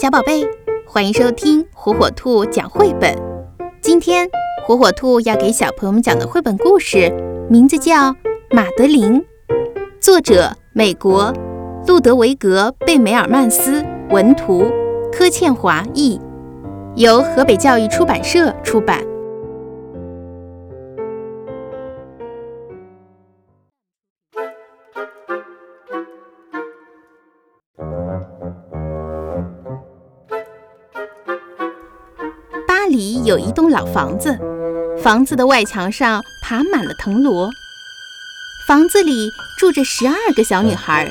小宝贝，欢迎收听火火兔讲绘本。今天火火兔要给小朋友们讲的绘本故事，名字叫《马德琳》，作者美国路德维格·贝梅尔曼斯文图，柯倩华译，由河北教育出版社出版。里有一栋老房子，房子的外墙上爬满了藤萝。房子里住着十二个小女孩，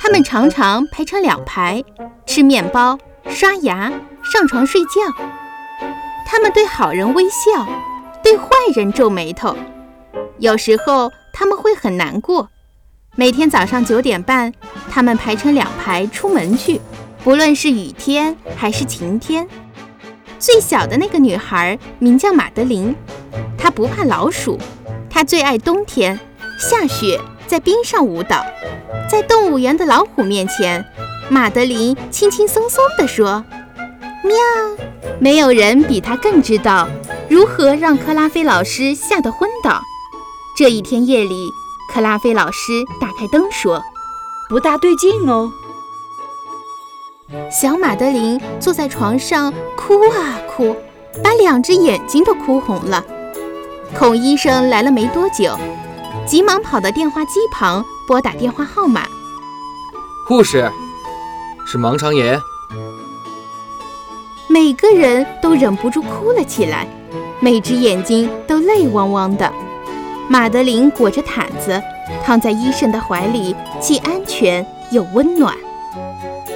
她们常常排成两排，吃面包、刷牙、上床睡觉。她们对好人微笑，对坏人皱眉头。有时候他们会很难过。每天早上九点半，她们排成两排出门去，不论是雨天还是晴天。最小的那个女孩名叫马德琳，她不怕老鼠，她最爱冬天，下雪在冰上舞蹈，在动物园的老虎面前，马德琳轻轻松松地说：“喵。”没有人比她更知道如何让克拉菲老师吓得昏倒。这一天夜里，克拉菲老师打开灯说：“不大对劲哦。”小马德琳坐在床上哭啊哭，把两只眼睛都哭红了。孔医生来了没多久，急忙跑到电话机旁拨打电话号码。护士，是盲肠炎。每个人都忍不住哭了起来，每只眼睛都泪汪汪的。马德琳裹着毯子躺在医生的怀里，既安全又温暖。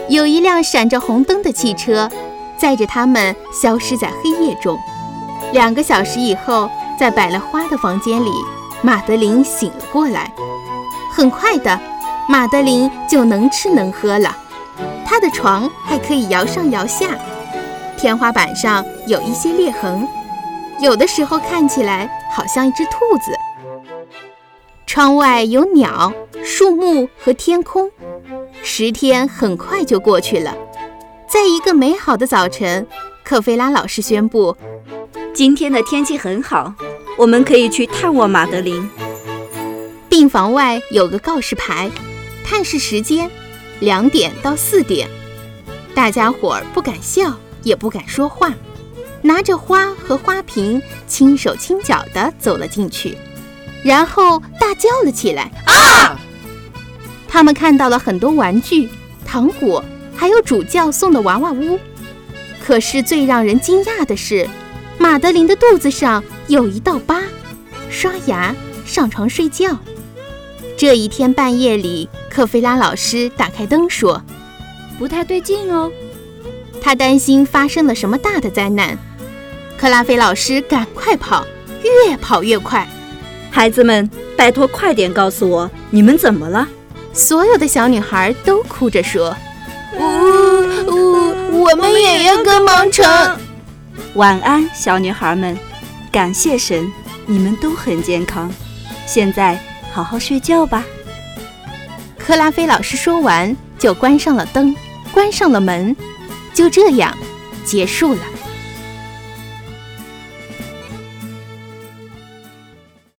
有一辆闪着红灯的汽车，载着他们消失在黑夜中。两个小时以后，在摆了花的房间里，马德琳醒了过来。很快的，马德琳就能吃能喝了。她的床还可以摇上摇下，天花板上有一些裂痕，有的时候看起来好像一只兔子。窗外有鸟、树木和天空。十天很快就过去了，在一个美好的早晨，克菲拉老师宣布：“今天的天气很好，我们可以去探望马德琳。”病房外有个告示牌，探视时间两点到四点。大家伙儿不敢笑，也不敢说话，拿着花和花瓶，轻手轻脚地走了进去，然后大叫了起来：“啊！”他们看到了很多玩具、糖果，还有主教送的娃娃屋。可是最让人惊讶的是，马德琳的肚子上有一道疤。刷牙、上床睡觉。这一天半夜里，克菲拉老师打开灯说：“不太对劲哦。”他担心发生了什么大的灾难。克拉菲老师赶快跑，越跑越快。孩子们，拜托快点告诉我，你们怎么了？所有的小女孩都哭着说：“呜呜，我们也要跟盲城。”晚安，小女孩们，感谢神，你们都很健康。现在好好睡觉吧。克拉菲老师说完，就关上了灯，关上了门，就这样结束了。